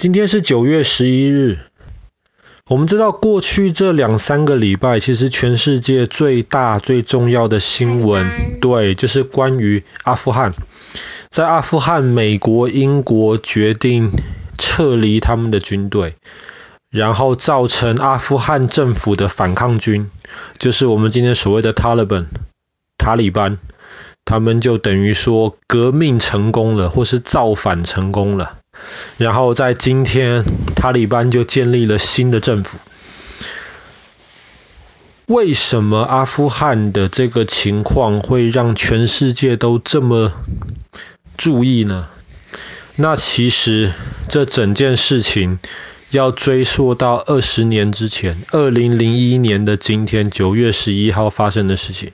今天是九月十一日。我们知道，过去这两三个礼拜，其实全世界最大最重要的新闻，对，就是关于阿富汗。在阿富汗，美国、英国决定撤离他们的军队，然后造成阿富汗政府的反抗军，就是我们今天所谓的塔利班，塔利班，他们就等于说革命成功了，或是造反成功了。然后在今天，塔利班就建立了新的政府。为什么阿富汗的这个情况会让全世界都这么注意呢？那其实这整件事情要追溯到二十年之前，二零零一年的今天，九月十一号发生的事情。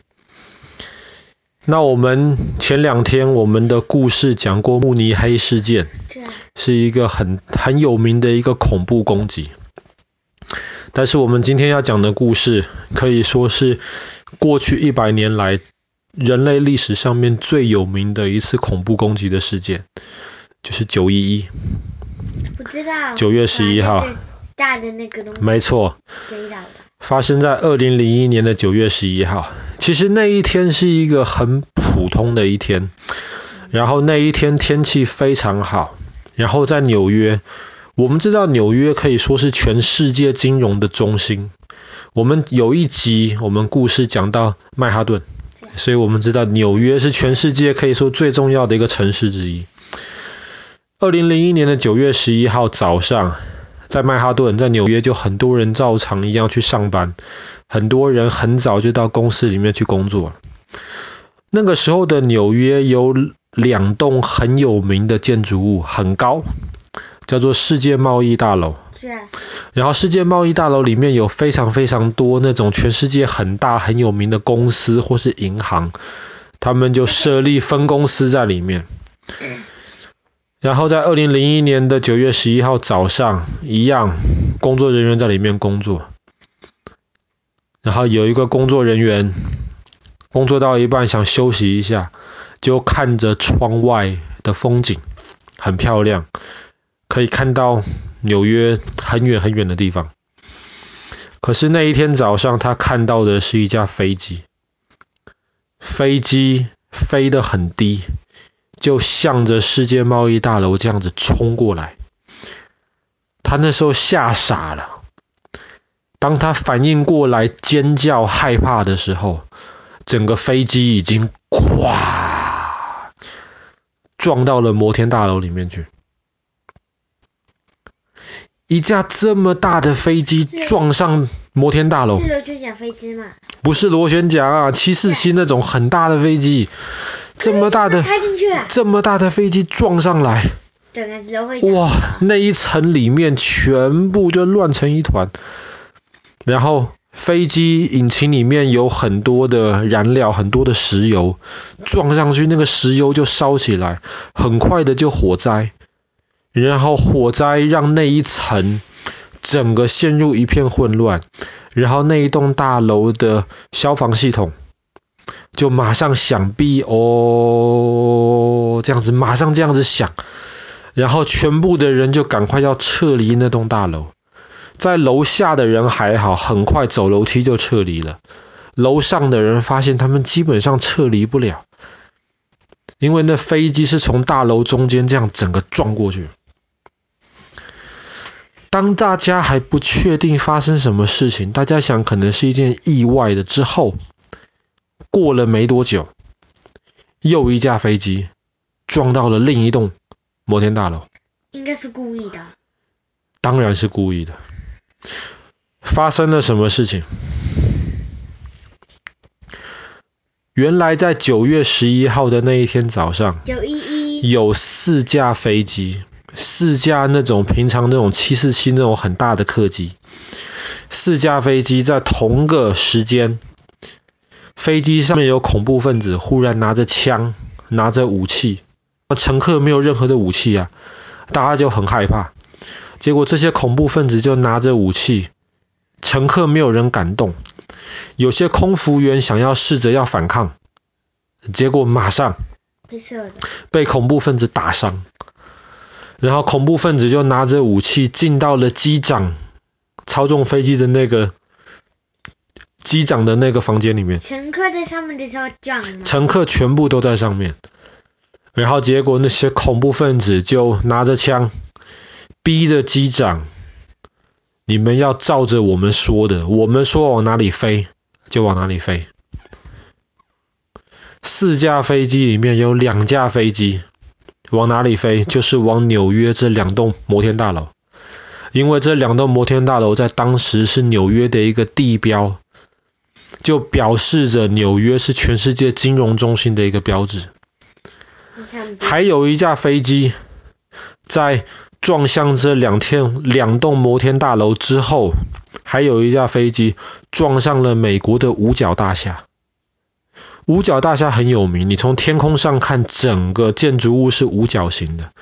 那我们前两天我们的故事讲过慕尼黑事件，是一个很很有名的一个恐怖攻击。但是我们今天要讲的故事，可以说是过去一百年来人类历史上面最有名的一次恐怖攻击的事件，就是九一一。不知道。九月十一号。大的那个东西。没错。发生在二零零一年的九月十一号。其实那一天是一个很普通的一天，然后那一天天气非常好，然后在纽约，我们知道纽约可以说是全世界金融的中心。我们有一集我们故事讲到曼哈顿，所以我们知道纽约是全世界可以说最重要的一个城市之一。二零零一年的九月十一号早上，在曼哈顿，在纽约就很多人照常一样去上班。很多人很早就到公司里面去工作。那个时候的纽约有两栋很有名的建筑物，很高，叫做世界贸易大楼。然后世界贸易大楼里面有非常非常多那种全世界很大很有名的公司或是银行，他们就设立分公司在里面。然后在二零零一年的九月十一号早上，一样工作人员在里面工作。然后有一个工作人员工作到一半想休息一下，就看着窗外的风景，很漂亮，可以看到纽约很远很远的地方。可是那一天早上，他看到的是一架飞机，飞机飞得很低，就向着世界贸易大楼这样子冲过来。他那时候吓傻了。当他反应过来尖叫害怕的时候，整个飞机已经咵撞到了摩天大楼里面去。一架这么大的飞机撞上摩天大楼，是螺旋桨飞机吗？不是螺旋桨啊，七四七那种很大的飞机，这么大的这么大的飞机撞上来，哇，那一层里面全部就乱成一团。然后飞机引擎里面有很多的燃料，很多的石油，撞上去那个石油就烧起来，很快的就火灾。然后火灾让那一层整个陷入一片混乱，然后那一栋大楼的消防系统就马上响哔哦，这样子马上这样子想，然后全部的人就赶快要撤离那栋大楼。在楼下的人还好，很快走楼梯就撤离了。楼上的人发现他们基本上撤离不了，因为那飞机是从大楼中间这样整个撞过去。当大家还不确定发生什么事情，大家想可能是一件意外的之后，过了没多久，又一架飞机撞到了另一栋摩天大楼。应该是故意的。当然是故意的。发生了什么事情？原来在九月十一号的那一天早上，有四架飞机，四架那种平常那种七四七那种很大的客机，四架飞机在同个时间，飞机上面有恐怖分子忽然拿着枪，拿着武器，乘客没有任何的武器啊，大家就很害怕。结果这些恐怖分子就拿着武器，乘客没有人敢动。有些空服员想要试着要反抗，结果马上被恐怖分子打伤。然后恐怖分子就拿着武器进到了机长操纵飞机的那个机长的那个房间里面。乘客在上面的时候撞吗？乘客全部都在上面。然后结果那些恐怖分子就拿着枪，逼着机长，你们要照着我们说的，我们说往哪里飞就往哪里飞。四架飞机里面有两架飞机往哪里飞？就是往纽约这两栋摩天大楼，因为这两栋摩天大楼在当时是纽约的一个地标，就表示着纽约是全世界金融中心的一个标志。还有一架飞机在撞向这两天两栋摩天大楼之后，还有一架飞机撞上了美国的五角大厦。五角大厦很有名，你从天空上看，整个建筑物是五角形的。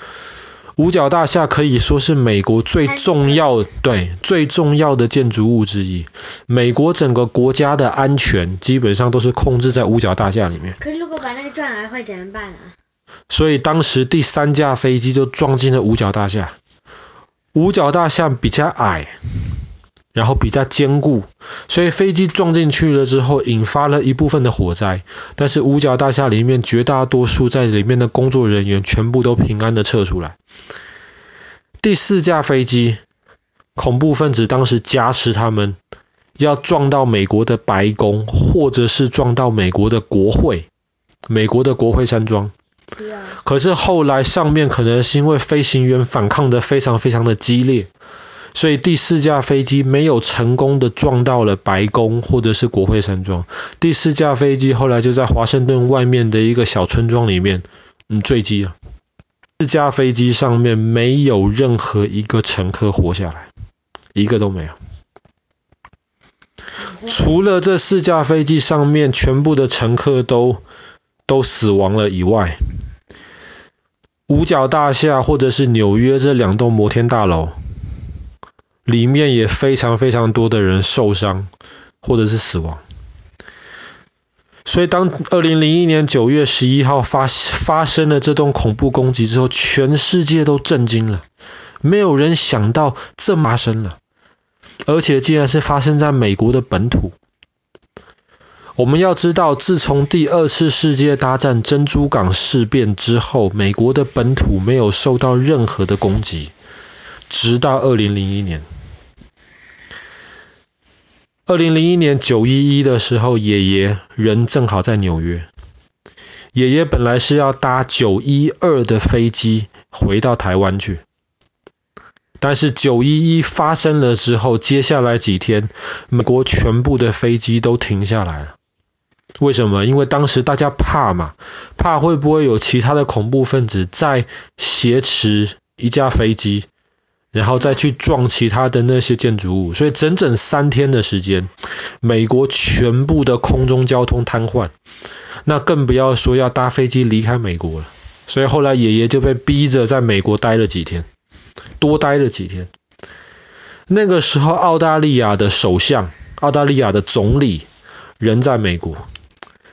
五角大厦可以说是美国最重要，对，最重要的建筑物之一。美国整个国家的安全基本上都是控制在五角大厦里面。可是如果把那个撞来会怎么办啊？所以当时第三架飞机就撞进了五角大厦。五角大厦比较矮，然后比较坚固，所以飞机撞进去了之后，引发了一部分的火灾。但是五角大厦里面绝大多数在里面的工作人员全部都平安的撤出来。第四架飞机，恐怖分子当时挟持他们，要撞到美国的白宫，或者是撞到美国的国会，美国的国会山庄。可是后来上面可能是因为飞行员反抗的非常非常的激烈，所以第四架飞机没有成功的撞到了白宫或者是国会山庄。第四架飞机后来就在华盛顿外面的一个小村庄里面，嗯，坠机了。四架飞机上面没有任何一个乘客活下来，一个都没有。除了这四架飞机上面全部的乘客都都死亡了以外，五角大厦或者是纽约这两栋摩天大楼里面也非常非常多的人受伤或者是死亡。所以当二零零一年九月十一号发发生了这栋恐怖攻击之后，全世界都震惊了，没有人想到这发生了，而且竟然是发生在美国的本土。我们要知道，自从第二次世界大战珍珠港事变之后，美国的本土没有受到任何的攻击，直到二零零一年。二零零一年九一一的时候，爷爷人正好在纽约。爷爷本来是要搭九一二的飞机回到台湾去，但是九一一发生了之后，接下来几天，美国全部的飞机都停下来了。为什么？因为当时大家怕嘛，怕会不会有其他的恐怖分子再挟持一架飞机，然后再去撞其他的那些建筑物。所以整整三天的时间，美国全部的空中交通瘫痪，那更不要说要搭飞机离开美国了。所以后来爷爷就被逼着在美国待了几天，多待了几天。那个时候，澳大利亚的首相、澳大利亚的总理人在美国。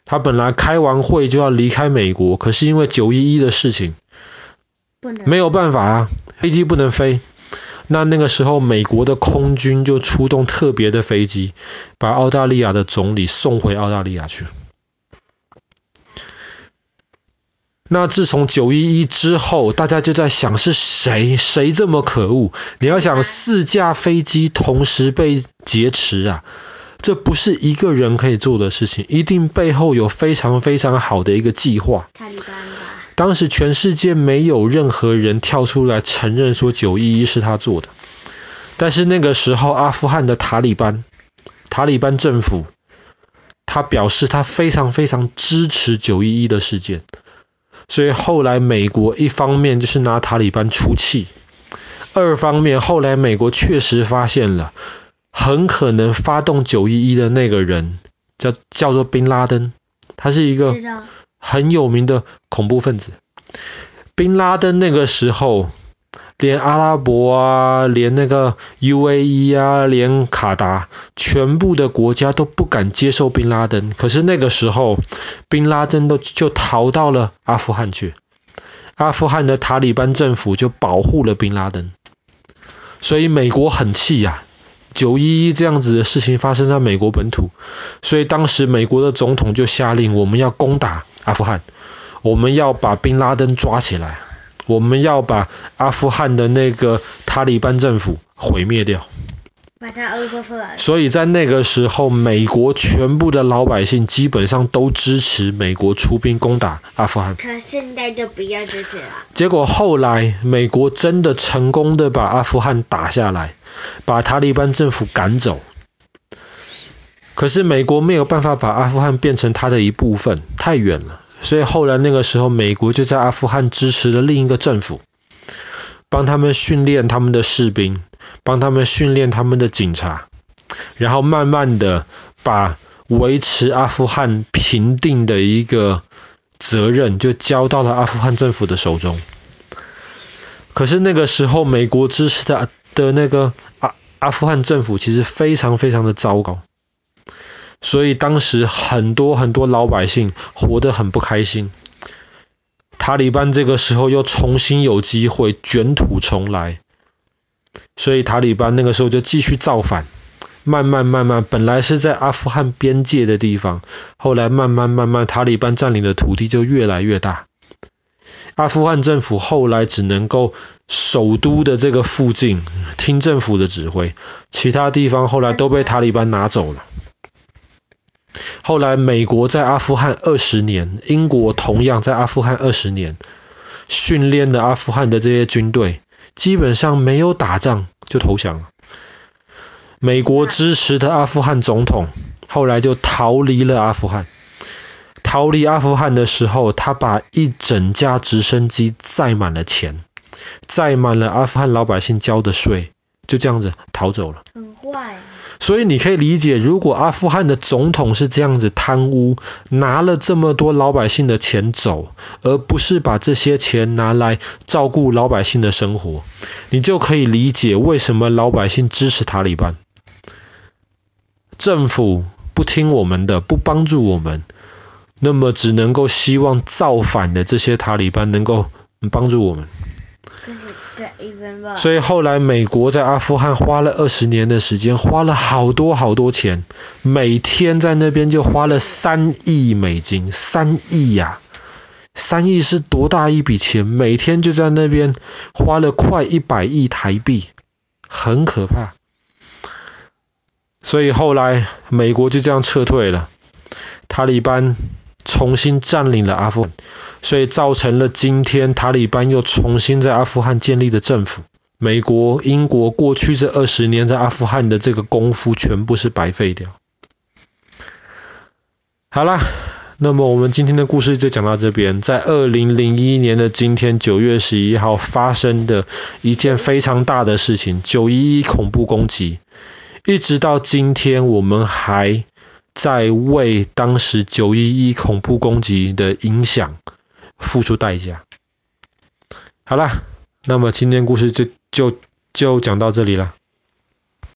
他本来开完会就要离开美国，可是因为九一一的事情，没有办法啊，飞机不能飞。那那个时候，美国的空军就出动特别的飞机，把澳大利亚的总理送回澳大利亚去。那自从九一一之后，大家就在想是谁，谁这么可恶？你要想四架飞机同时被劫持啊！这不是一个人可以做的事情，一定背后有非常非常好的一个计划。当时全世界没有任何人跳出来承认说九一一是他做的，但是那个时候阿富汗的塔利班，塔利班政府，他表示他非常非常支持九一一的事件，所以后来美国一方面就是拿塔利班出气，二方面后来美国确实发现了。很可能发动九一一的那个人叫叫做宾拉登，他是一个很有名的恐怖分子。宾拉登那个时候，连阿拉伯啊，连那个 UAE 啊，连卡达，全部的国家都不敢接受宾拉登。可是那个时候，宾拉登都就逃到了阿富汗去。阿富汗的塔利班政府就保护了宾拉登，所以美国很气呀、啊。九一一这样子的事情发生在美国本土，所以当时美国的总统就下令，我们要攻打阿富汗，我们要把宾拉登抓起来，我们要把阿富汗的那个塔利班政府毁灭掉。所以在那个时候，美国全部的老百姓基本上都支持美国出兵攻打阿富汗。可现在就不要支持了。结果后来，美国真的成功的把阿富汗打下来，把塔利班政府赶走。可是美国没有办法把阿富汗变成它的一部分，太远了。所以后来那个时候，美国就在阿富汗支持了另一个政府，帮他们训练他们的士兵。帮他们训练他们的警察，然后慢慢的把维持阿富汗平定的一个责任就交到了阿富汗政府的手中。可是那个时候，美国支持的的那个阿阿富汗政府其实非常非常的糟糕，所以当时很多很多老百姓活得很不开心。塔利班这个时候又重新有机会卷土重来。所以塔利班那个时候就继续造反，慢慢慢慢，本来是在阿富汗边界的地方，后来慢慢慢慢，塔利班占领的土地就越来越大。阿富汗政府后来只能够首都的这个附近听政府的指挥，其他地方后来都被塔利班拿走了。后来美国在阿富汗二十年，英国同样在阿富汗二十年，训练了阿富汗的这些军队。基本上没有打仗就投降了。美国支持的阿富汗总统后来就逃离了阿富汗。逃离阿富汗的时候，他把一整架直升机载满了钱，载满了阿富汗老百姓交的税，就这样子逃走了。所以你可以理解，如果阿富汗的总统是这样子贪污，拿了这么多老百姓的钱走，而不是把这些钱拿来照顾老百姓的生活，你就可以理解为什么老百姓支持塔利班。政府不听我们的，不帮助我们，那么只能够希望造反的这些塔利班能够帮助我们。所以后来美国在阿富汗花了二十年的时间，花了好多好多钱，每天在那边就花了三亿美金，三亿呀，三亿是多大一笔钱？每天就在那边花了快一百亿台币，很可怕。所以后来美国就这样撤退了，塔利班重新占领了阿富汗。所以造成了今天塔利班又重新在阿富汗建立的政府。美国、英国过去这二十年在阿富汗的这个功夫全部是白费掉。好了，那么我们今天的故事就讲到这边。在二零零一年的今天，九月十一号发生的一件非常大的事情——九一一恐怖攻击，一直到今天，我们还在为当时九一一恐怖攻击的影响。付出代价。好了，那么今天故事就就就讲到这里了。